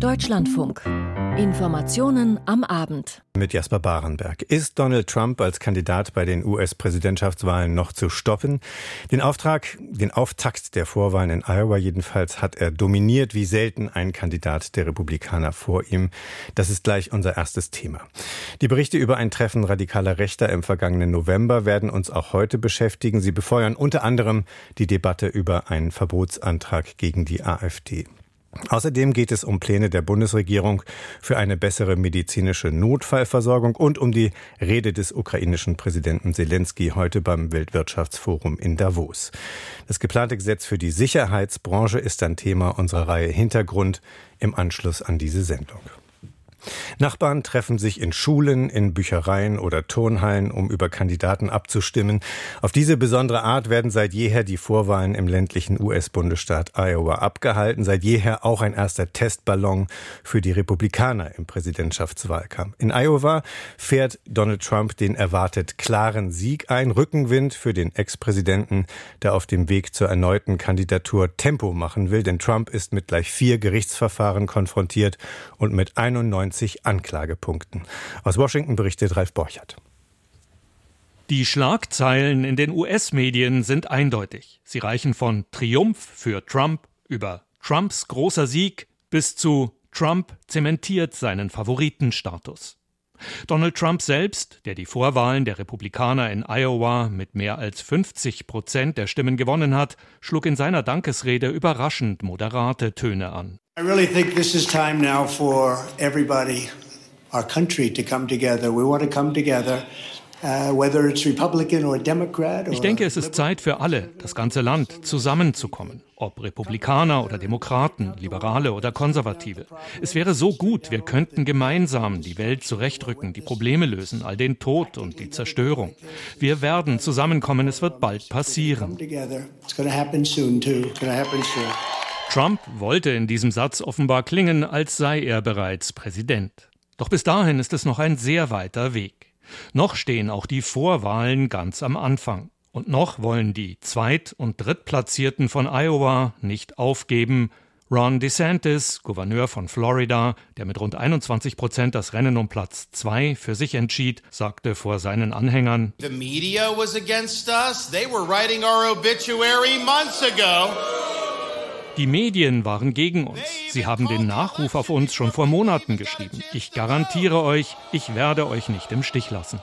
Deutschlandfunk. Informationen am Abend. Mit Jasper Barenberg. Ist Donald Trump als Kandidat bei den US-Präsidentschaftswahlen noch zu stoppen? Den Auftrag, den Auftakt der Vorwahlen in Iowa jedenfalls hat er dominiert wie selten ein Kandidat der Republikaner vor ihm. Das ist gleich unser erstes Thema. Die Berichte über ein Treffen radikaler Rechter im vergangenen November werden uns auch heute beschäftigen. Sie befeuern unter anderem die Debatte über einen Verbotsantrag gegen die AfD. Außerdem geht es um Pläne der Bundesregierung für eine bessere medizinische Notfallversorgung und um die Rede des ukrainischen Präsidenten Zelensky heute beim Weltwirtschaftsforum in Davos. Das geplante Gesetz für die Sicherheitsbranche ist ein Thema unserer Reihe Hintergrund im Anschluss an diese Sendung. Nachbarn treffen sich in Schulen, in Büchereien oder Turnhallen, um über Kandidaten abzustimmen. Auf diese besondere Art werden seit jeher die Vorwahlen im ländlichen US-Bundesstaat Iowa abgehalten. Seit jeher auch ein erster Testballon für die Republikaner im Präsidentschaftswahlkampf. In Iowa fährt Donald Trump den erwartet klaren Sieg ein. Rückenwind für den Ex-Präsidenten, der auf dem Weg zur erneuten Kandidatur Tempo machen will. Denn Trump ist mit gleich vier Gerichtsverfahren konfrontiert und mit 91 20 Anklagepunkten. Aus Washington berichtet Ralf Borchert. Die Schlagzeilen in den US-Medien sind eindeutig. Sie reichen von Triumph für Trump über Trumps großer Sieg bis zu Trump zementiert seinen Favoritenstatus. Donald Trump selbst, der die Vorwahlen der Republikaner in Iowa mit mehr als 50 Prozent der Stimmen gewonnen hat, schlug in seiner Dankesrede überraschend moderate Töne an. I really think this is time now for everybody, our country, to come together. We want to come together. Uh, ich denke, es ist Zeit für alle, das ganze Land, zusammenzukommen. Ob Republikaner oder Demokraten, Liberale oder Konservative. Es wäre so gut, wir könnten gemeinsam die Welt zurechtrücken, die Probleme lösen, all den Tod und die Zerstörung. Wir werden zusammenkommen, es wird bald passieren. Trump wollte in diesem Satz offenbar klingen, als sei er bereits Präsident. Doch bis dahin ist es noch ein sehr weiter Weg. Noch stehen auch die Vorwahlen ganz am Anfang. Und noch wollen die Zweit- und Drittplatzierten von Iowa nicht aufgeben. Ron DeSantis, Gouverneur von Florida, der mit rund 21 Prozent das Rennen um Platz zwei für sich entschied, sagte vor seinen Anhängern: The media was against us. They were writing our obituary months ago. Die Medien waren gegen uns. Sie haben den Nachruf auf uns schon vor Monaten geschrieben. Ich garantiere euch, ich werde euch nicht im Stich lassen.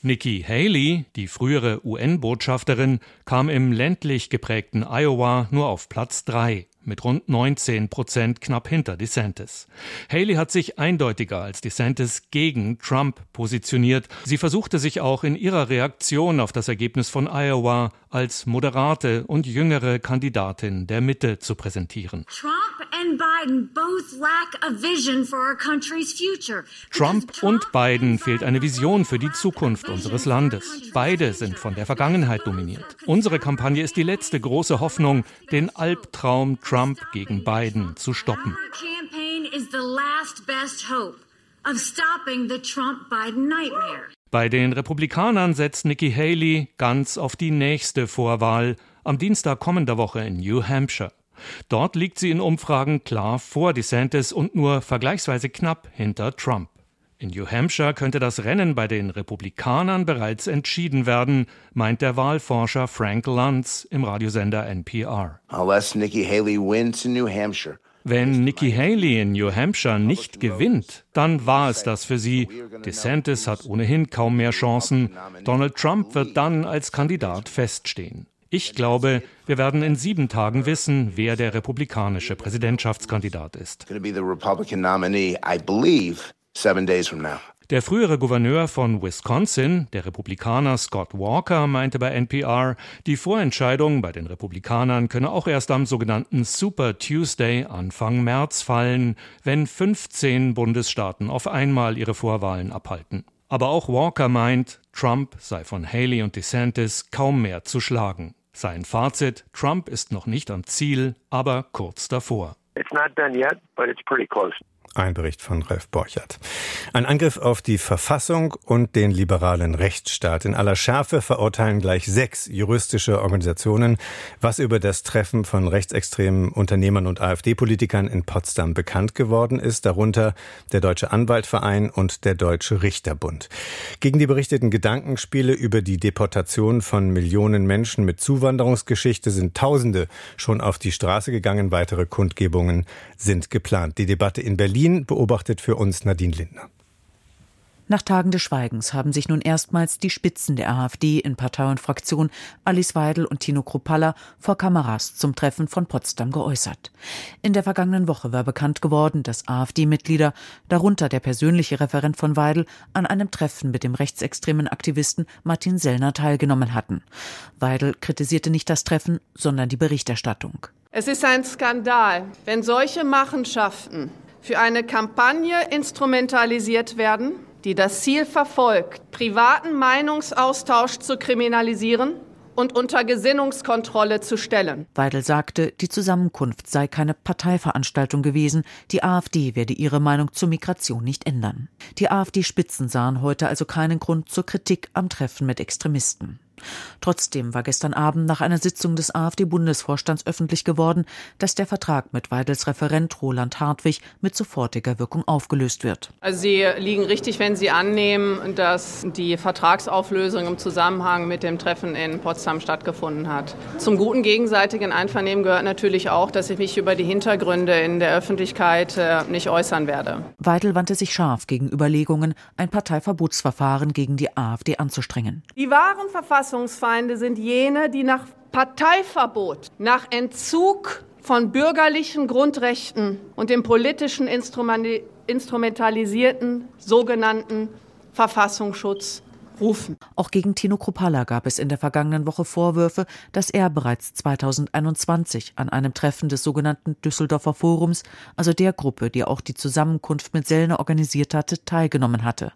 Nikki Haley, die frühere UN-Botschafterin, kam im ländlich geprägten Iowa nur auf Platz drei mit rund 19 Prozent knapp hinter DeSantis. Haley hat sich eindeutiger als DeSantis gegen Trump positioniert. Sie versuchte sich auch in ihrer Reaktion auf das Ergebnis von Iowa als moderate und jüngere Kandidatin der Mitte zu präsentieren. Trump Trump und Biden fehlt eine Vision für die Zukunft unseres Landes. Beide sind von der Vergangenheit dominiert. Unsere Kampagne ist die letzte große Hoffnung, den Albtraum Trump gegen Biden zu stoppen. Bei den Republikanern setzt Nikki Haley ganz auf die nächste Vorwahl am Dienstag kommender Woche in New Hampshire. Dort liegt sie in Umfragen klar vor DeSantis und nur vergleichsweise knapp hinter Trump. In New Hampshire könnte das Rennen bei den Republikanern bereits entschieden werden, meint der Wahlforscher Frank Luntz im Radiosender NPR. Unless Nikki Haley wins in New Hampshire, wenn Nikki Haley in New Hampshire nicht gewinnt, dann war es das für sie. DeSantis hat ohnehin kaum mehr Chancen. Donald Trump wird dann als Kandidat feststehen. Ich glaube, wir werden in sieben Tagen wissen, wer der republikanische Präsidentschaftskandidat ist. Der frühere Gouverneur von Wisconsin, der Republikaner Scott Walker, meinte bei NPR, die Vorentscheidung bei den Republikanern könne auch erst am sogenannten Super Tuesday Anfang März fallen, wenn 15 Bundesstaaten auf einmal ihre Vorwahlen abhalten. Aber auch Walker meint, Trump sei von Haley und DeSantis kaum mehr zu schlagen. Sein Fazit, Trump ist noch nicht am Ziel, aber kurz davor. It's not done yet, but it's pretty close. Ein Bericht von Ralf Borchert. Ein Angriff auf die Verfassung und den liberalen Rechtsstaat. In aller Schärfe verurteilen gleich sechs juristische Organisationen, was über das Treffen von rechtsextremen Unternehmern und AfD-Politikern in Potsdam bekannt geworden ist, darunter der Deutsche Anwaltverein und der Deutsche Richterbund. Gegen die berichteten Gedankenspiele über die Deportation von Millionen Menschen mit Zuwanderungsgeschichte sind Tausende schon auf die Straße gegangen. Weitere Kundgebungen sind geplant. Die Debatte in Berlin Berlin beobachtet für uns Nadine Lindner. Nach Tagen des Schweigens haben sich nun erstmals die Spitzen der AfD in Partei und Fraktion, Alice Weidel und Tino Kruppalla, vor Kameras zum Treffen von Potsdam geäußert. In der vergangenen Woche war bekannt geworden, dass AfD-Mitglieder, darunter der persönliche Referent von Weidel, an einem Treffen mit dem rechtsextremen Aktivisten Martin Sellner teilgenommen hatten. Weidel kritisierte nicht das Treffen, sondern die Berichterstattung. Es ist ein Skandal, wenn solche Machenschaften für eine Kampagne instrumentalisiert werden, die das Ziel verfolgt, privaten Meinungsaustausch zu kriminalisieren und unter Gesinnungskontrolle zu stellen. Weidel sagte, die Zusammenkunft sei keine Parteiveranstaltung gewesen, die AfD werde ihre Meinung zur Migration nicht ändern. Die AfD-Spitzen sahen heute also keinen Grund zur Kritik am Treffen mit Extremisten. Trotzdem war gestern Abend nach einer Sitzung des AfD-Bundesvorstands öffentlich geworden, dass der Vertrag mit Weidels Referent Roland Hartwig mit sofortiger Wirkung aufgelöst wird. Also Sie liegen richtig, wenn Sie annehmen, dass die Vertragsauflösung im Zusammenhang mit dem Treffen in Potsdam stattgefunden hat. Zum guten gegenseitigen Einvernehmen gehört natürlich auch, dass ich mich über die Hintergründe in der Öffentlichkeit äh, nicht äußern werde. Weidel wandte sich scharf gegen Überlegungen, ein Parteiverbotsverfahren gegen die AfD anzustrengen. Die wahren Verfassungen Verfassungsfeinde sind jene, die nach Parteiverbot, nach Entzug von bürgerlichen Grundrechten und dem politischen instrumentalisierten sogenannten Verfassungsschutz rufen. Auch gegen Tino Kruppalla gab es in der vergangenen Woche Vorwürfe, dass er bereits 2021 an einem Treffen des sogenannten Düsseldorfer Forums, also der Gruppe, die auch die Zusammenkunft mit Sellner organisiert hatte, teilgenommen hatte.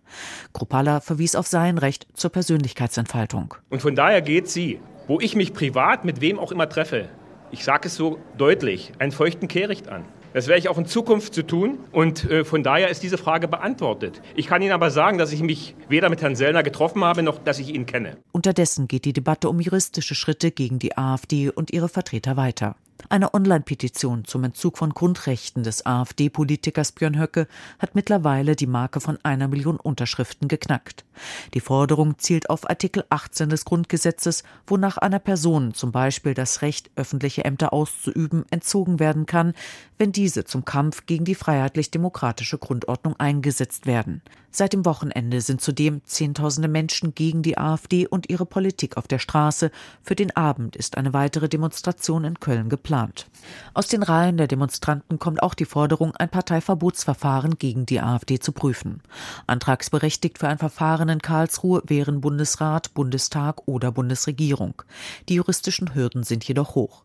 Kruppalla verwies auf sein Recht zur Persönlichkeitsentfaltung. Und von daher geht sie, wo ich mich privat mit wem auch immer treffe, ich sage es so deutlich, einen feuchten Kehricht an. Das werde ich auch in Zukunft zu tun und äh, von daher ist diese Frage beantwortet. Ich kann Ihnen aber sagen, dass ich mich weder mit Herrn Sellner getroffen habe, noch dass ich ihn kenne. Unterdessen geht die Debatte um juristische Schritte gegen die AfD und ihre Vertreter weiter. Eine Online-Petition zum Entzug von Grundrechten des AfD-Politikers Björn Höcke hat mittlerweile die Marke von einer Million Unterschriften geknackt. Die Forderung zielt auf Artikel 18 des Grundgesetzes, wonach einer Person zum Beispiel das Recht, öffentliche Ämter auszuüben, entzogen werden kann, wenn diese zum Kampf gegen die freiheitlich-demokratische Grundordnung eingesetzt werden. Seit dem Wochenende sind zudem Zehntausende Menschen gegen die AfD und ihre Politik auf der Straße. Für den Abend ist eine weitere Demonstration in Köln geplant geplant. Aus den Reihen der Demonstranten kommt auch die Forderung, ein Parteiverbotsverfahren gegen die AfD zu prüfen. Antragsberechtigt für ein Verfahren in Karlsruhe wären Bundesrat, Bundestag oder Bundesregierung. Die juristischen Hürden sind jedoch hoch.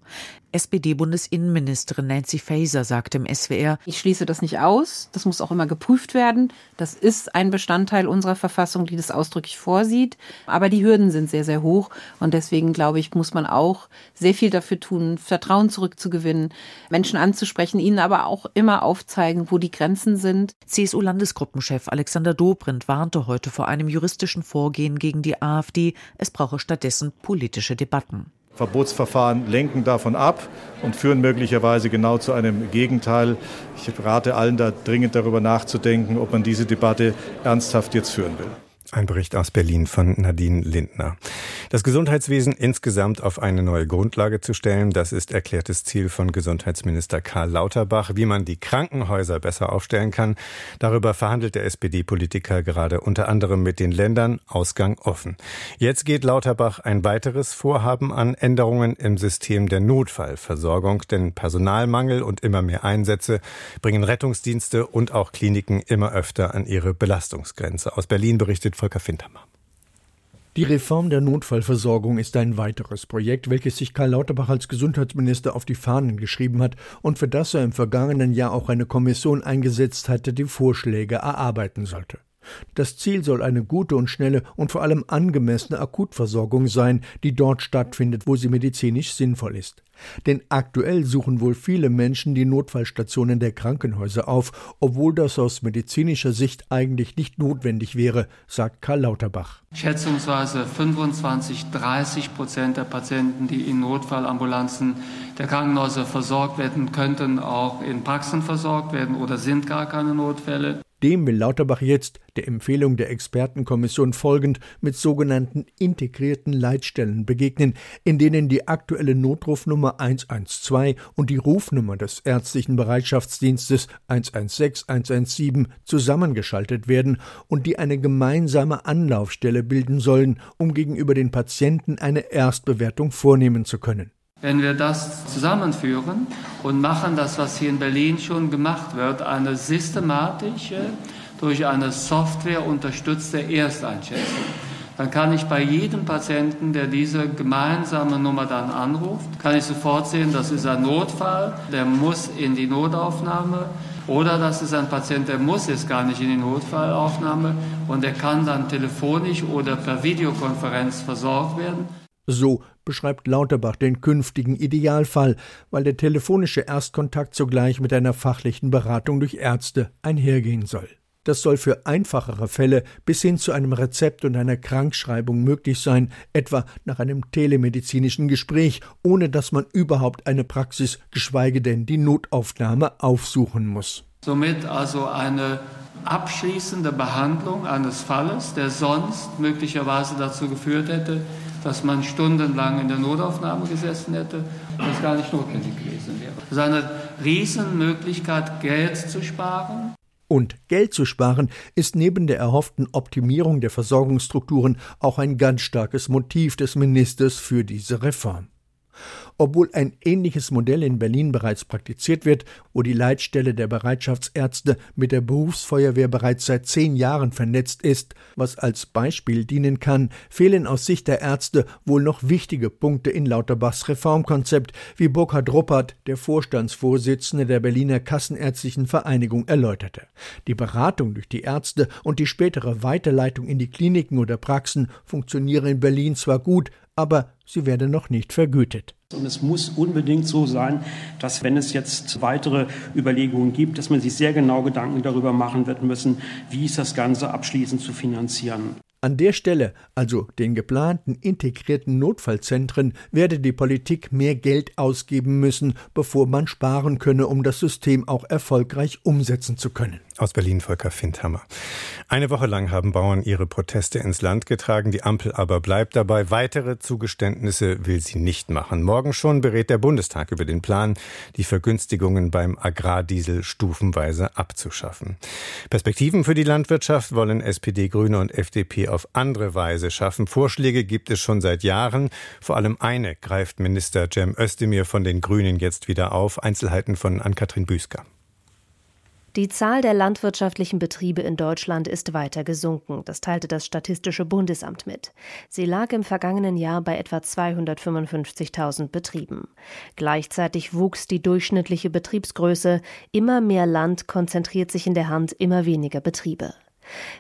SPD-Bundesinnenministerin Nancy Faeser sagte im SWR, ich schließe das nicht aus. Das muss auch immer geprüft werden. Das ist ein Bestandteil unserer Verfassung, die das ausdrücklich vorsieht. Aber die Hürden sind sehr, sehr hoch. Und deswegen, glaube ich, muss man auch sehr viel dafür tun, Vertrauen zurückzugewinnen, Menschen anzusprechen, ihnen aber auch immer aufzeigen, wo die Grenzen sind. CSU-Landesgruppenchef Alexander Dobrindt warnte heute vor einem juristischen Vorgehen gegen die AfD. Es brauche stattdessen politische Debatten. Verbotsverfahren lenken davon ab und führen möglicherweise genau zu einem Gegenteil. Ich rate allen da dringend darüber nachzudenken, ob man diese Debatte ernsthaft jetzt führen will. Ein Bericht aus Berlin von Nadine Lindner. Das Gesundheitswesen insgesamt auf eine neue Grundlage zu stellen, das ist erklärtes Ziel von Gesundheitsminister Karl Lauterbach. Wie man die Krankenhäuser besser aufstellen kann, darüber verhandelt der SPD-Politiker gerade unter anderem mit den Ländern. Ausgang offen. Jetzt geht Lauterbach ein weiteres Vorhaben an Änderungen im System der Notfallversorgung, denn Personalmangel und immer mehr Einsätze bringen Rettungsdienste und auch Kliniken immer öfter an ihre Belastungsgrenze. Aus Berlin berichtet Volker Fintermann. Die Reform der Notfallversorgung ist ein weiteres Projekt, welches sich Karl Lauterbach als Gesundheitsminister auf die Fahnen geschrieben hat und für das er im vergangenen Jahr auch eine Kommission eingesetzt hatte, die Vorschläge erarbeiten sollte. Das Ziel soll eine gute und schnelle und vor allem angemessene Akutversorgung sein, die dort stattfindet, wo sie medizinisch sinnvoll ist. Denn aktuell suchen wohl viele Menschen die Notfallstationen der Krankenhäuser auf, obwohl das aus medizinischer Sicht eigentlich nicht notwendig wäre, sagt Karl Lauterbach. Schätzungsweise 25, 30 Prozent der Patienten, die in Notfallambulanzen der Krankenhäuser versorgt werden, könnten auch in Praxen versorgt werden oder sind gar keine Notfälle. Dem will Lauterbach jetzt, der Empfehlung der Expertenkommission folgend, mit sogenannten integrierten Leitstellen begegnen, in denen die aktuelle Notrufnummer 112 und die Rufnummer des ärztlichen Bereitschaftsdienstes 116 117 zusammengeschaltet werden und die eine gemeinsame Anlaufstelle bilden sollen, um gegenüber den Patienten eine Erstbewertung vornehmen zu können. Wenn wir das zusammenführen und machen das, was hier in Berlin schon gemacht wird, eine systematische, durch eine Software unterstützte Ersteinschätzung, dann kann ich bei jedem Patienten, der diese gemeinsame Nummer dann anruft, kann ich sofort sehen, das ist ein Notfall, der muss in die Notaufnahme oder das ist ein Patient, der muss jetzt gar nicht in die Notfallaufnahme und der kann dann telefonisch oder per Videokonferenz versorgt werden. So beschreibt Lauterbach den künftigen Idealfall, weil der telefonische Erstkontakt zugleich mit einer fachlichen Beratung durch Ärzte einhergehen soll. Das soll für einfachere Fälle bis hin zu einem Rezept und einer Krankschreibung möglich sein, etwa nach einem telemedizinischen Gespräch, ohne dass man überhaupt eine Praxis, geschweige denn die Notaufnahme aufsuchen muss. Somit also eine abschließende Behandlung eines Falles, der sonst möglicherweise dazu geführt hätte, dass man stundenlang in der Notaufnahme gesessen hätte und es gar nicht notwendig gewesen wäre. Das ist eine Riesenmöglichkeit, Geld zu sparen. Und Geld zu sparen ist neben der erhofften Optimierung der Versorgungsstrukturen auch ein ganz starkes Motiv des Ministers für diese Reform. Obwohl ein ähnliches Modell in Berlin bereits praktiziert wird, wo die Leitstelle der Bereitschaftsärzte mit der Berufsfeuerwehr bereits seit zehn Jahren vernetzt ist, was als Beispiel dienen kann, fehlen aus Sicht der Ärzte wohl noch wichtige Punkte in Lauterbachs Reformkonzept, wie Burkhard Ruppert, der Vorstandsvorsitzende der Berliner Kassenärztlichen Vereinigung, erläuterte. Die Beratung durch die Ärzte und die spätere Weiterleitung in die Kliniken oder Praxen funktionieren in Berlin zwar gut, aber sie werde noch nicht vergütet. Und es muss unbedingt so sein, dass wenn es jetzt weitere Überlegungen gibt, dass man sich sehr genau Gedanken darüber machen wird müssen, wie ist das Ganze abschließend zu finanzieren. An der Stelle, also den geplanten integrierten Notfallzentren, werde die Politik mehr Geld ausgeben müssen, bevor man sparen könne, um das System auch erfolgreich umsetzen zu können. Aus Berlin Volker Findhammer. Eine Woche lang haben Bauern ihre Proteste ins Land getragen, die Ampel aber bleibt dabei. Weitere Zugeständnisse will sie nicht machen. Morgen schon berät der Bundestag über den Plan, die Vergünstigungen beim Agrardiesel stufenweise abzuschaffen. Perspektiven für die Landwirtschaft wollen SPD, Grüne und FDP auf andere Weise schaffen. Vorschläge gibt es schon seit Jahren. Vor allem eine greift Minister Cem Özdemir von den Grünen jetzt wieder auf. Einzelheiten von Ann-Kathrin Büsker. Die Zahl der landwirtschaftlichen Betriebe in Deutschland ist weiter gesunken. Das teilte das Statistische Bundesamt mit. Sie lag im vergangenen Jahr bei etwa 255.000 Betrieben. Gleichzeitig wuchs die durchschnittliche Betriebsgröße. Immer mehr Land konzentriert sich in der Hand immer weniger Betriebe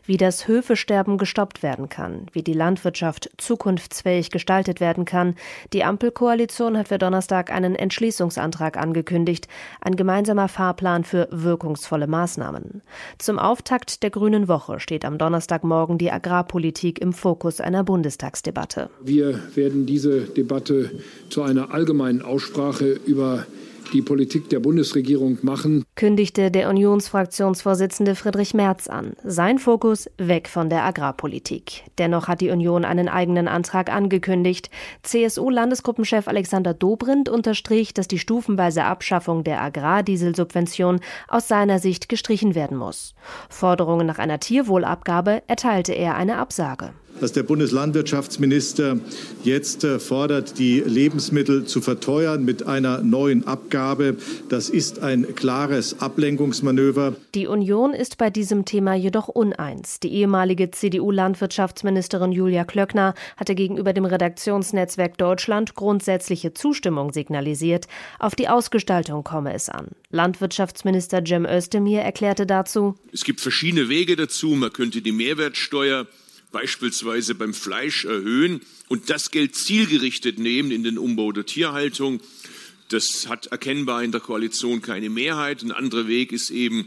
wie das Höfesterben gestoppt werden kann, wie die Landwirtschaft zukunftsfähig gestaltet werden kann. Die Ampelkoalition hat für Donnerstag einen Entschließungsantrag angekündigt, ein gemeinsamer Fahrplan für wirkungsvolle Maßnahmen. Zum Auftakt der Grünen Woche steht am Donnerstagmorgen die Agrarpolitik im Fokus einer Bundestagsdebatte. Wir werden diese Debatte zu einer allgemeinen Aussprache über die Politik der Bundesregierung machen, kündigte der Unionsfraktionsvorsitzende Friedrich Merz an. Sein Fokus weg von der Agrarpolitik. Dennoch hat die Union einen eigenen Antrag angekündigt. CSU-Landesgruppenchef Alexander Dobrindt unterstrich, dass die stufenweise Abschaffung der Agrardieselsubvention aus seiner Sicht gestrichen werden muss. Forderungen nach einer Tierwohlabgabe erteilte er eine Absage. Dass der Bundeslandwirtschaftsminister jetzt äh, fordert, die Lebensmittel zu verteuern mit einer neuen Abgabe. Das ist ein klares Ablenkungsmanöver. Die Union ist bei diesem Thema jedoch uneins. Die ehemalige CDU-Landwirtschaftsministerin Julia Klöckner hatte gegenüber dem Redaktionsnetzwerk Deutschland grundsätzliche Zustimmung signalisiert. Auf die Ausgestaltung komme es an. Landwirtschaftsminister Cem Özdemir erklärte dazu: Es gibt verschiedene Wege dazu. Man könnte die Mehrwertsteuer beispielsweise beim Fleisch erhöhen und das Geld zielgerichtet nehmen in den Umbau der Tierhaltung. Das hat erkennbar in der Koalition keine Mehrheit. Ein anderer Weg ist eben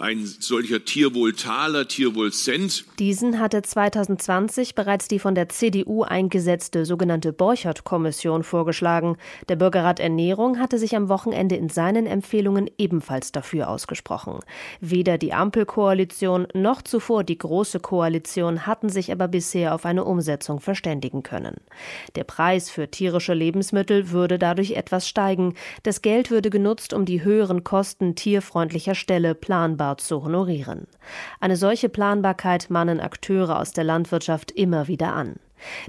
ein solcher Tierwohltaler, Tierwohlcent. Diesen hatte 2020 bereits die von der CDU eingesetzte sogenannte Borchert-Kommission vorgeschlagen. Der Bürgerrat Ernährung hatte sich am Wochenende in seinen Empfehlungen ebenfalls dafür ausgesprochen. Weder die Ampelkoalition noch zuvor die Große Koalition hatten sich aber bisher auf eine Umsetzung verständigen können. Der Preis für tierische Lebensmittel würde dadurch etwas steigen. Das Geld würde genutzt, um die höheren Kosten tierfreundlicher Ställe planbar Standard zu honorieren. Eine solche Planbarkeit mahnen Akteure aus der Landwirtschaft immer wieder an.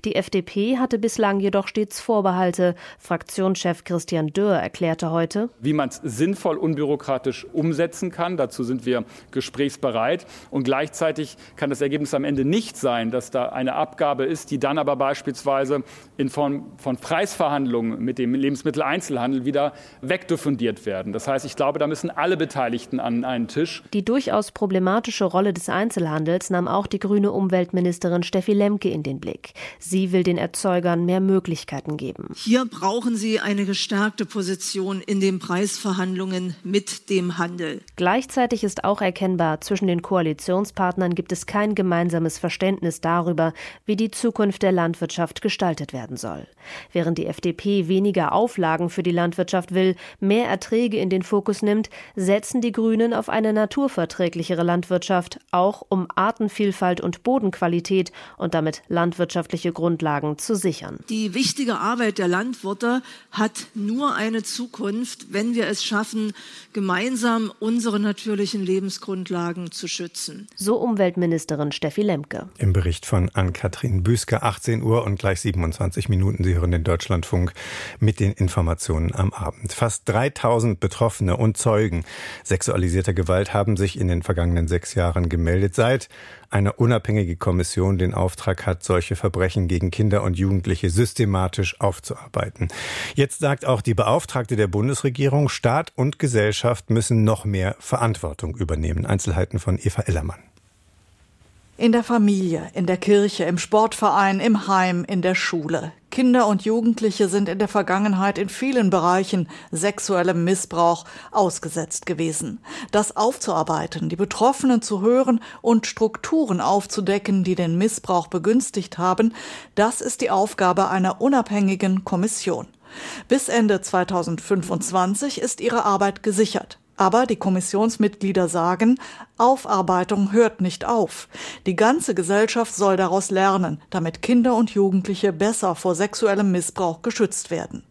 Die FDP hatte bislang jedoch stets Vorbehalte. Fraktionschef Christian Dürr erklärte heute, wie man es sinnvoll unbürokratisch umsetzen kann. Dazu sind wir gesprächsbereit. Und gleichzeitig kann das Ergebnis am Ende nicht sein, dass da eine Abgabe ist, die dann aber beispielsweise in Form von Preisverhandlungen mit dem Lebensmitteleinzelhandel wieder wegdiffundiert werden. Das heißt, ich glaube, da müssen alle Beteiligten an einen Tisch. Die durchaus problematische Rolle des Einzelhandels nahm auch die grüne Umweltministerin Steffi Lemke in den Blick. Sie will den Erzeugern mehr Möglichkeiten geben. Hier brauchen sie eine gestärkte Position in den Preisverhandlungen mit dem Handel. Gleichzeitig ist auch erkennbar, zwischen den Koalitionspartnern gibt es kein gemeinsames Verständnis darüber, wie die Zukunft der Landwirtschaft gestaltet werden soll. Während die FDP weniger Auflagen für die Landwirtschaft will, mehr Erträge in den Fokus nimmt, setzen die Grünen auf eine naturverträglichere Landwirtschaft, auch um Artenvielfalt und Bodenqualität und damit landwirtschaftliche wirtschaftliche Grundlagen zu sichern. Die wichtige Arbeit der Landwirte hat nur eine Zukunft, wenn wir es schaffen, gemeinsam unsere natürlichen Lebensgrundlagen zu schützen. So Umweltministerin Steffi Lemke. Im Bericht von Ann-Kathrin Büsker, 18 Uhr und gleich 27 Minuten. Sie hören den Deutschlandfunk mit den Informationen am Abend. Fast 3000 Betroffene und Zeugen sexualisierter Gewalt haben sich in den vergangenen sechs Jahren gemeldet. Seit eine unabhängige Kommission den Auftrag hat, solche Verbrechen gegen Kinder und Jugendliche systematisch aufzuarbeiten. Jetzt sagt auch die Beauftragte der Bundesregierung, Staat und Gesellschaft müssen noch mehr Verantwortung übernehmen. Einzelheiten von Eva Ellermann. In der Familie, in der Kirche, im Sportverein, im Heim, in der Schule. Kinder und Jugendliche sind in der Vergangenheit in vielen Bereichen sexuellem Missbrauch ausgesetzt gewesen. Das aufzuarbeiten, die Betroffenen zu hören und Strukturen aufzudecken, die den Missbrauch begünstigt haben, das ist die Aufgabe einer unabhängigen Kommission. Bis Ende 2025 ist ihre Arbeit gesichert. Aber die Kommissionsmitglieder sagen, Aufarbeitung hört nicht auf. Die ganze Gesellschaft soll daraus lernen, damit Kinder und Jugendliche besser vor sexuellem Missbrauch geschützt werden.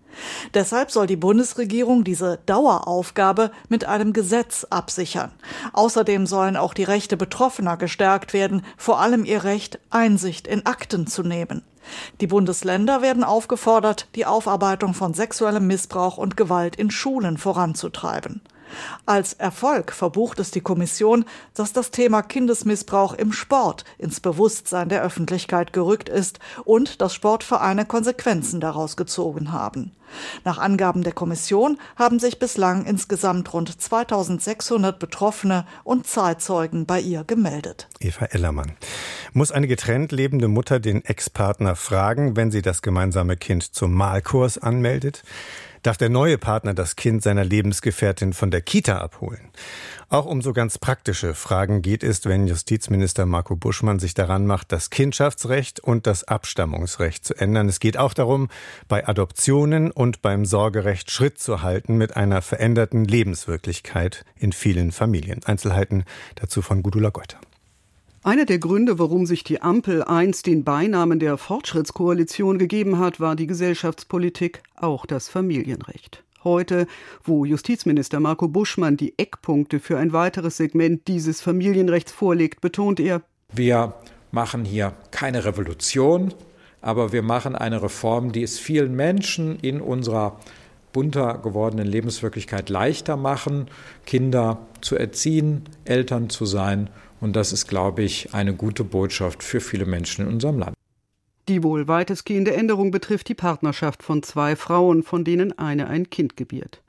Deshalb soll die Bundesregierung diese Daueraufgabe mit einem Gesetz absichern. Außerdem sollen auch die Rechte Betroffener gestärkt werden, vor allem ihr Recht, Einsicht in Akten zu nehmen. Die Bundesländer werden aufgefordert, die Aufarbeitung von sexuellem Missbrauch und Gewalt in Schulen voranzutreiben. Als Erfolg verbucht es die Kommission, dass das Thema Kindesmissbrauch im Sport ins Bewusstsein der Öffentlichkeit gerückt ist und dass Sportvereine Konsequenzen daraus gezogen haben. Nach Angaben der Kommission haben sich bislang insgesamt rund 2600 Betroffene und Zeitzeugen bei ihr gemeldet. Eva Ellermann. Muss eine getrennt lebende Mutter den Ex-Partner fragen, wenn sie das gemeinsame Kind zum Malkurs anmeldet? Darf der neue Partner das Kind seiner Lebensgefährtin von der Kita abholen. Auch um so ganz praktische Fragen geht es, wenn Justizminister Marco Buschmann sich daran macht, das Kindschaftsrecht und das Abstammungsrecht zu ändern. Es geht auch darum, bei Adoptionen und beim Sorgerecht Schritt zu halten mit einer veränderten Lebenswirklichkeit in vielen Familien. Einzelheiten dazu von Gudula Geuter. Einer der Gründe, warum sich die Ampel einst den Beinamen der Fortschrittskoalition gegeben hat, war die Gesellschaftspolitik, auch das Familienrecht. Heute, wo Justizminister Marco Buschmann die Eckpunkte für ein weiteres Segment dieses Familienrechts vorlegt, betont er, wir machen hier keine Revolution, aber wir machen eine Reform, die es vielen Menschen in unserer bunter gewordenen Lebenswirklichkeit leichter machen, Kinder zu erziehen, Eltern zu sein. Und das ist, glaube ich, eine gute Botschaft für viele Menschen in unserem Land. Die wohl weitestgehende Änderung betrifft die Partnerschaft von zwei Frauen, von denen eine ein Kind gebiert.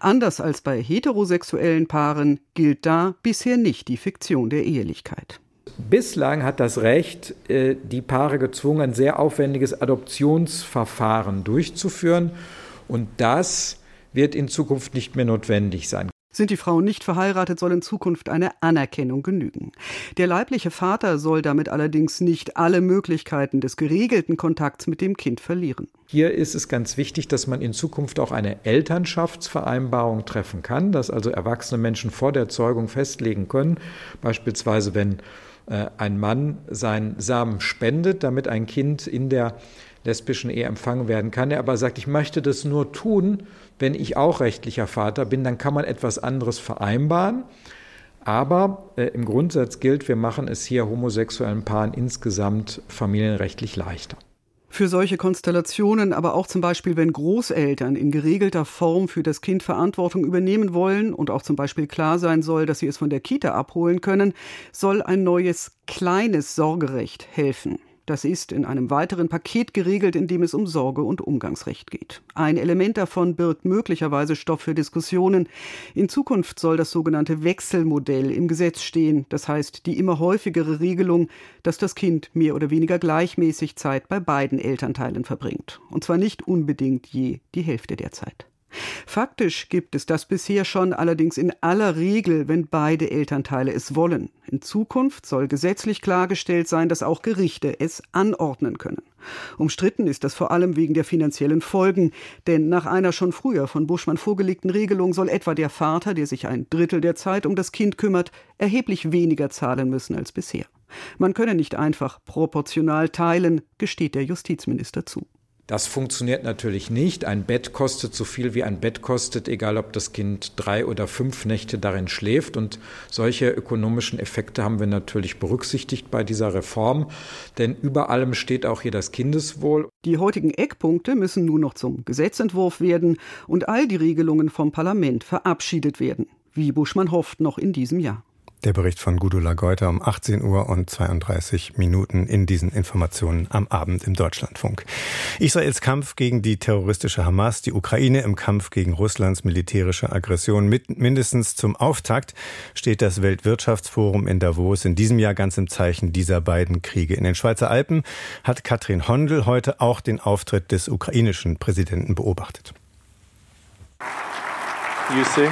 Anders als bei heterosexuellen Paaren gilt da bisher nicht die Fiktion der Ehelichkeit. Bislang hat das Recht äh, die Paare gezwungen, ein sehr aufwendiges Adoptionsverfahren durchzuführen. Und das wird in Zukunft nicht mehr notwendig sein. Sind die Frauen nicht verheiratet, soll in Zukunft eine Anerkennung genügen. Der leibliche Vater soll damit allerdings nicht alle Möglichkeiten des geregelten Kontakts mit dem Kind verlieren. Hier ist es ganz wichtig, dass man in Zukunft auch eine Elternschaftsvereinbarung treffen kann, dass also erwachsene Menschen vor der Zeugung festlegen können, beispielsweise wenn äh, ein Mann seinen Samen spendet, damit ein Kind in der lesbischen Ehe empfangen werden kann. Er aber sagt, ich möchte das nur tun, wenn ich auch rechtlicher Vater bin, dann kann man etwas anderes vereinbaren. Aber äh, im Grundsatz gilt, wir machen es hier homosexuellen Paaren insgesamt familienrechtlich leichter. Für solche Konstellationen, aber auch zum Beispiel, wenn Großeltern in geregelter Form für das Kind Verantwortung übernehmen wollen und auch zum Beispiel klar sein soll, dass sie es von der Kita abholen können, soll ein neues kleines Sorgerecht helfen. Das ist in einem weiteren Paket geregelt, in dem es um Sorge- und Umgangsrecht geht. Ein Element davon birgt möglicherweise Stoff für Diskussionen. In Zukunft soll das sogenannte Wechselmodell im Gesetz stehen, das heißt die immer häufigere Regelung, dass das Kind mehr oder weniger gleichmäßig Zeit bei beiden Elternteilen verbringt. Und zwar nicht unbedingt je die Hälfte der Zeit. Faktisch gibt es das bisher schon allerdings in aller Regel, wenn beide Elternteile es wollen. In Zukunft soll gesetzlich klargestellt sein, dass auch Gerichte es anordnen können. Umstritten ist das vor allem wegen der finanziellen Folgen, denn nach einer schon früher von Buschmann vorgelegten Regelung soll etwa der Vater, der sich ein Drittel der Zeit um das Kind kümmert, erheblich weniger zahlen müssen als bisher. Man könne nicht einfach proportional teilen, gesteht der Justizminister zu. Das funktioniert natürlich nicht. Ein Bett kostet so viel, wie ein Bett kostet, egal ob das Kind drei oder fünf Nächte darin schläft. Und solche ökonomischen Effekte haben wir natürlich berücksichtigt bei dieser Reform. Denn über allem steht auch hier das Kindeswohl. Die heutigen Eckpunkte müssen nun noch zum Gesetzentwurf werden und all die Regelungen vom Parlament verabschiedet werden. Wie Buschmann hofft, noch in diesem Jahr. Der Bericht von Gudula Geuter um 18 Uhr und 32 Minuten in diesen Informationen am Abend im Deutschlandfunk. Israels Kampf gegen die terroristische Hamas, die Ukraine im Kampf gegen Russlands militärische Aggression. Mit mindestens zum Auftakt steht das Weltwirtschaftsforum in Davos in diesem Jahr ganz im Zeichen dieser beiden Kriege. In den Schweizer Alpen hat Katrin Hondel heute auch den Auftritt des ukrainischen Präsidenten beobachtet. You see?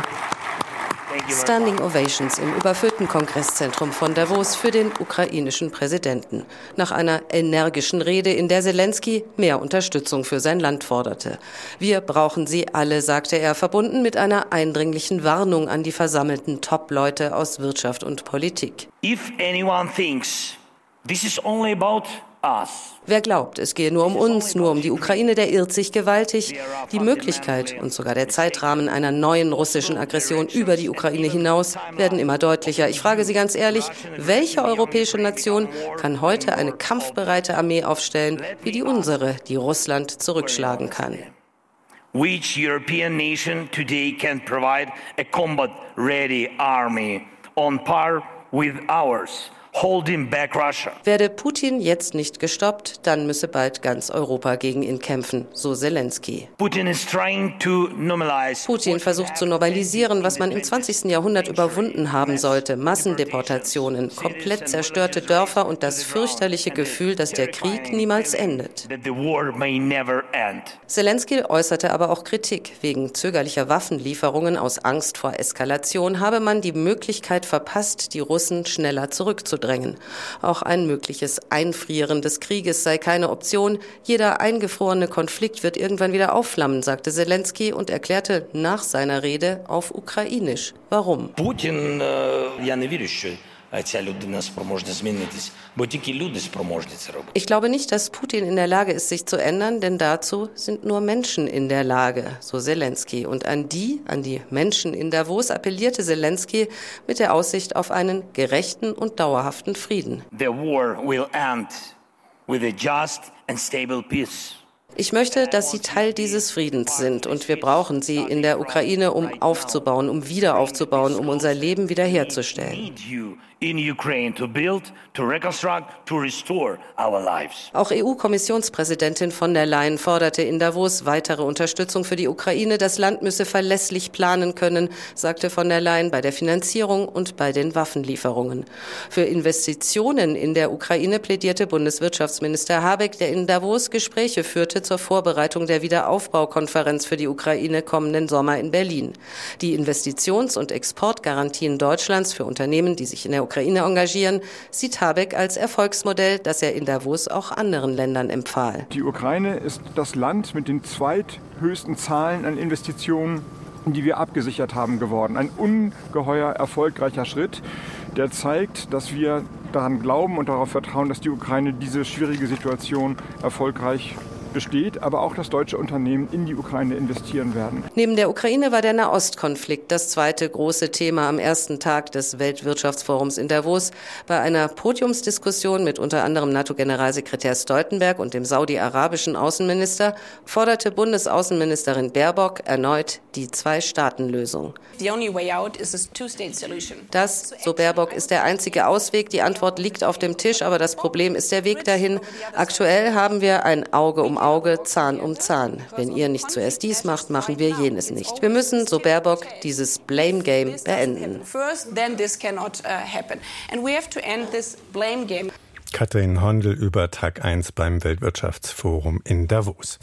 Standing Ovations im überfüllten Kongresszentrum von Davos für den ukrainischen Präsidenten. Nach einer energischen Rede, in der Zelensky mehr Unterstützung für sein Land forderte. Wir brauchen sie alle, sagte er, verbunden mit einer eindringlichen Warnung an die versammelten Top-Leute aus Wirtschaft und Politik. If anyone thinks this is only about Wer glaubt, es gehe nur um uns, nur um die Ukraine, der irrt sich gewaltig. Die Möglichkeit und sogar der Zeitrahmen einer neuen russischen Aggression über die Ukraine hinaus werden immer deutlicher. Ich frage Sie ganz ehrlich, welche europäische Nation kann heute eine kampfbereite Armee aufstellen, wie die unsere, die Russland zurückschlagen kann? Which European nation today can provide a combat-ready army on par with ours? Werde Putin jetzt nicht gestoppt, dann müsse bald ganz Europa gegen ihn kämpfen, so Zelensky. Putin versucht zu normalisieren, was man im 20. Jahrhundert überwunden haben sollte. Massendeportationen, komplett zerstörte Dörfer und das fürchterliche Gefühl, dass der Krieg niemals endet. Zelensky äußerte aber auch Kritik. Wegen zögerlicher Waffenlieferungen aus Angst vor Eskalation habe man die Möglichkeit verpasst, die Russen schneller zurückzudrängen zurückzudrängen. Auch ein mögliches Einfrieren des Krieges sei keine Option. Jeder eingefrorene Konflikt wird irgendwann wieder aufflammen, sagte Zelensky und erklärte nach seiner Rede auf Ukrainisch. Warum? Putin, äh, Ich glaube nicht, dass Putin in der Lage ist, sich zu ändern, denn dazu sind nur Menschen in der Lage, so Zelensky. Und an die, an die Menschen in Davos appellierte Zelensky mit der Aussicht auf einen gerechten und dauerhaften Frieden. The war will end with a just and stable peace. Ich möchte, dass Sie Teil dieses Friedens sind und wir brauchen Sie in der Ukraine, um aufzubauen, um wieder aufzubauen, um unser Leben wiederherzustellen in Ukraine to build, to reconstruct, to restore our lives. Auch EU-Kommissionspräsidentin von der Leyen forderte in Davos weitere Unterstützung für die Ukraine. Das Land müsse verlässlich planen können, sagte von der Leyen bei der Finanzierung und bei den Waffenlieferungen. Für Investitionen in der Ukraine plädierte Bundeswirtschaftsminister Habeck, der in Davos Gespräche führte zur Vorbereitung der Wiederaufbaukonferenz für die Ukraine kommenden Sommer in Berlin. Die Investitions- und Exportgarantien Deutschlands für Unternehmen, die sich in der Ukraine engagieren, sieht Habeck als Erfolgsmodell, das er in Davos auch anderen Ländern empfahl. Die Ukraine ist das Land mit den zweithöchsten Zahlen an Investitionen, die wir abgesichert haben, geworden. Ein ungeheuer erfolgreicher Schritt, der zeigt, dass wir daran glauben und darauf vertrauen, dass die Ukraine diese schwierige Situation erfolgreich besteht, aber auch dass deutsche Unternehmen in die Ukraine investieren werden. Neben der Ukraine war der Nahostkonflikt das zweite große Thema am ersten Tag des Weltwirtschaftsforums in Davos. Bei einer Podiumsdiskussion mit unter anderem NATO-Generalsekretär Stoltenberg und dem saudi-arabischen Außenminister forderte Bundesaußenministerin Baerbock erneut die Zwei-Staaten-Lösung. Das, so Baerbock, ist der einzige Ausweg. Die Antwort liegt auf dem Tisch, aber das Problem ist der Weg dahin. Aktuell haben wir ein Auge um Auge, Zahn um Zahn. Wenn ihr nicht zuerst dies macht, machen wir jenes nicht. Wir müssen, so Baerbock, dieses Blame Game beenden. Katrin Hondel über Tag 1 beim Weltwirtschaftsforum in Davos.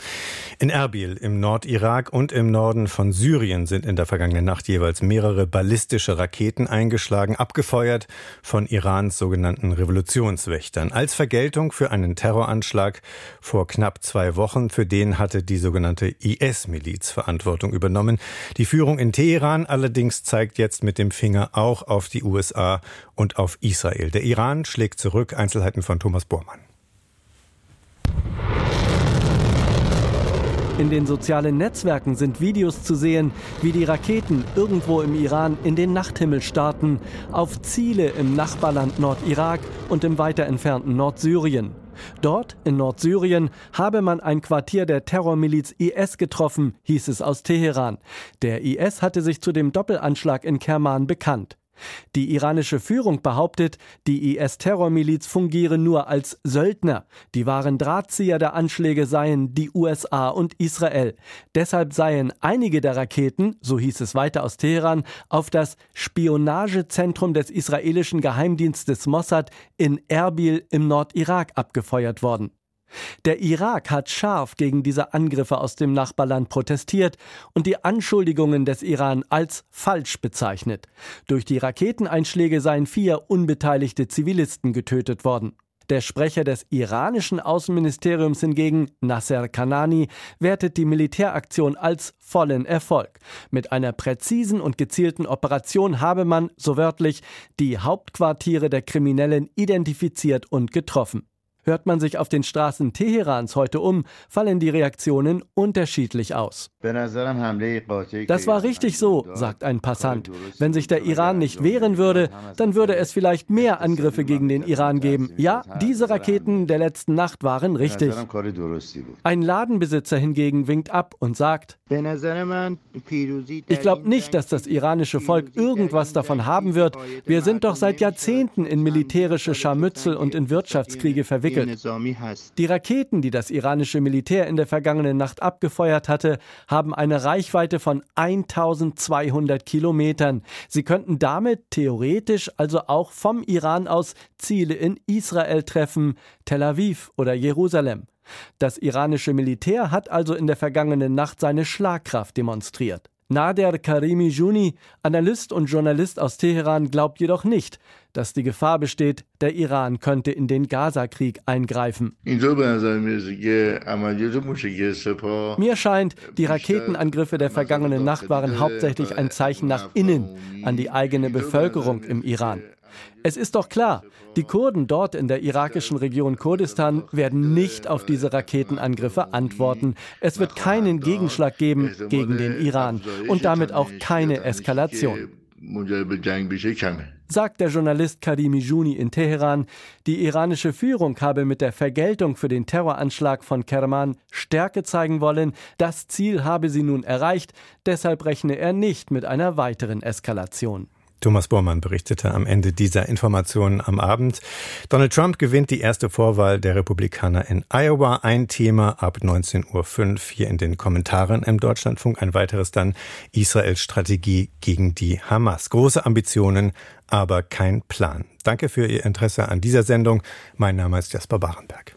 In Erbil im Nordirak und im Norden von Syrien sind in der vergangenen Nacht jeweils mehrere ballistische Raketen eingeschlagen, abgefeuert von Irans sogenannten Revolutionswächtern. Als Vergeltung für einen Terroranschlag vor knapp zwei Wochen, für den hatte die sogenannte IS-Miliz Verantwortung übernommen. Die Führung in Teheran allerdings zeigt jetzt mit dem Finger auch auf die USA und auf Israel. Der Iran schlägt zurück. Einzelheiten von Thomas Bormann. In den sozialen Netzwerken sind Videos zu sehen, wie die Raketen irgendwo im Iran in den Nachthimmel starten, auf Ziele im Nachbarland Nordirak und im weiter entfernten Nordsyrien. Dort, in Nordsyrien, habe man ein Quartier der Terrormiliz IS getroffen, hieß es aus Teheran. Der IS hatte sich zu dem Doppelanschlag in Kerman bekannt. Die iranische Führung behauptet, die IS-Terrormiliz fungiere nur als Söldner. Die wahren Drahtzieher der Anschläge seien die USA und Israel. Deshalb seien einige der Raketen, so hieß es weiter aus Teheran, auf das Spionagezentrum des israelischen Geheimdienstes Mossad in Erbil im Nordirak abgefeuert worden. Der Irak hat scharf gegen diese Angriffe aus dem Nachbarland protestiert und die Anschuldigungen des Iran als falsch bezeichnet. Durch die Raketeneinschläge seien vier unbeteiligte Zivilisten getötet worden. Der Sprecher des iranischen Außenministeriums hingegen, Nasser Kanani, wertet die Militäraktion als vollen Erfolg. Mit einer präzisen und gezielten Operation habe man, so wörtlich, die Hauptquartiere der Kriminellen identifiziert und getroffen. Hört man sich auf den Straßen Teherans heute um, fallen die Reaktionen unterschiedlich aus. Das war richtig so, sagt ein Passant. Wenn sich der Iran nicht wehren würde, dann würde es vielleicht mehr Angriffe gegen den Iran geben. Ja, diese Raketen der letzten Nacht waren richtig. Ein Ladenbesitzer hingegen winkt ab und sagt, ich glaube nicht, dass das iranische Volk irgendwas davon haben wird. Wir sind doch seit Jahrzehnten in militärische Scharmützel und in Wirtschaftskriege verwickelt entwickelt. Die Raketen, die das iranische Militär in der vergangenen Nacht abgefeuert hatte, haben eine Reichweite von 1200 Kilometern. Sie könnten damit theoretisch also auch vom Iran aus Ziele in Israel treffen, Tel Aviv oder Jerusalem. Das iranische Militär hat also in der vergangenen Nacht seine Schlagkraft demonstriert. Nader Karimi Juni, Analyst und Journalist aus Teheran, glaubt jedoch nicht, dass die Gefahr besteht, der Iran könnte in den Gaza-Krieg eingreifen. Mir scheint, die Raketenangriffe der vergangenen Nacht waren hauptsächlich ein Zeichen nach innen an die eigene Bevölkerung im Iran. Es ist doch klar, die Kurden dort in der irakischen Region Kurdistan werden nicht auf diese Raketenangriffe antworten. Es wird keinen Gegenschlag geben gegen den Iran und damit auch keine Eskalation sagt der Journalist Karimi Juni in Teheran, die iranische Führung habe mit der Vergeltung für den Terroranschlag von Kerman Stärke zeigen wollen. Das Ziel habe sie nun erreicht, deshalb rechne er nicht mit einer weiteren Eskalation. Thomas Bormann berichtete am Ende dieser Informationen am Abend. Donald Trump gewinnt die erste Vorwahl der Republikaner in Iowa. Ein Thema ab 19.05 Uhr hier in den Kommentaren im Deutschlandfunk. Ein weiteres dann Israels Strategie gegen die Hamas. Große Ambitionen, aber kein Plan. Danke für Ihr Interesse an dieser Sendung. Mein Name ist Jasper Barenberg.